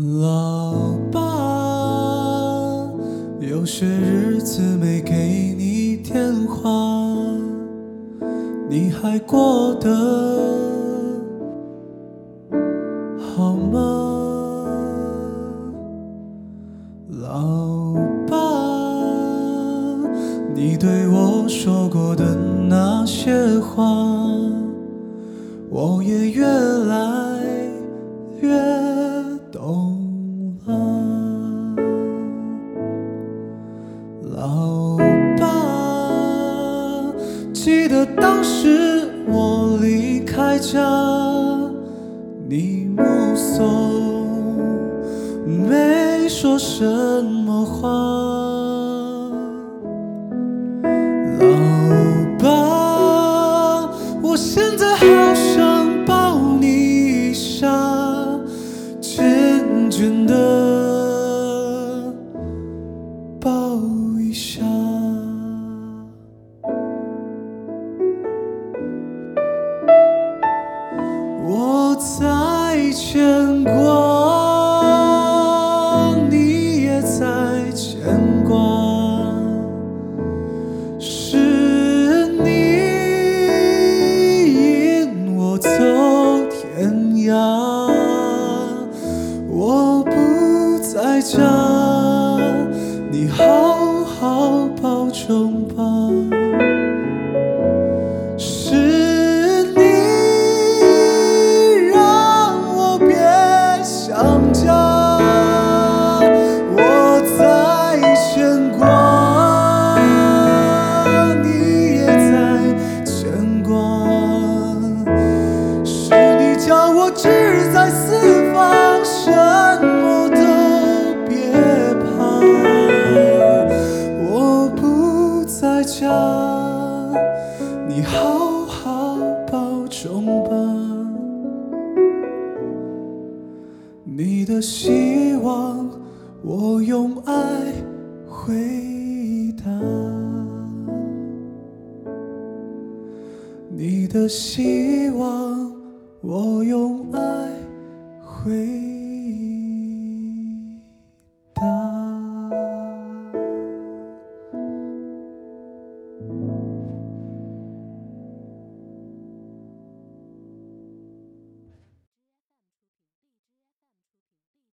老爸，有些日子没给你电话，你还过得好吗？老爸，你对我说过的那些话，我也越当时我离开家，你目送，没说什么话。在牵挂，你也在牵挂。是你引我走天涯，我不在家，你好好保重吧。家，你好好保重吧。你的希望，我用爱回答。你的希望，我用爱回